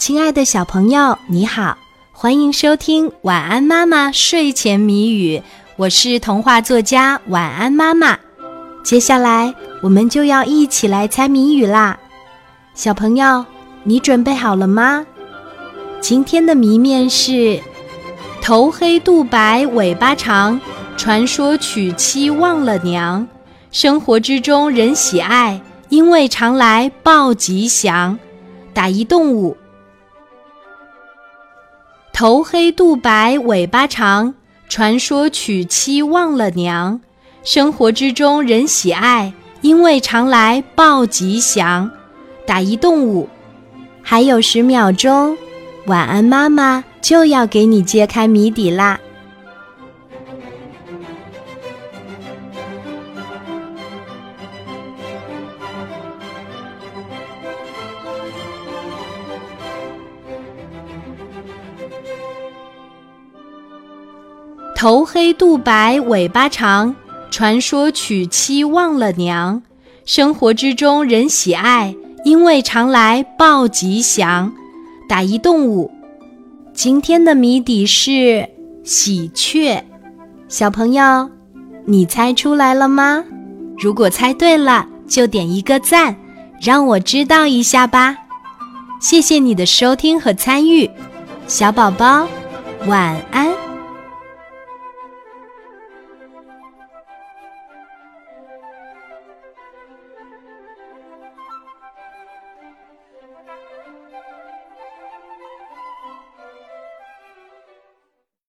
亲爱的小朋友，你好，欢迎收听《晚安妈妈睡前谜语》，我是童话作家晚安妈妈。接下来我们就要一起来猜谜语啦，小朋友，你准备好了吗？今天的谜面是：头黑肚白尾巴长，传说娶妻忘了娘，生活之中人喜爱，因为常来报吉祥。打一动物。头黑肚白尾巴长，传说娶妻忘了娘，生活之中人喜爱，因为常来报吉祥。打一动物，还有十秒钟，晚安妈妈就要给你揭开谜底啦。头黑肚白尾巴长，传说娶妻忘了娘，生活之中人喜爱，因为常来报吉祥。打一动物，今天的谜底是喜鹊。小朋友，你猜出来了吗？如果猜对了，就点一个赞，让我知道一下吧。谢谢你的收听和参与，小宝宝，晚安。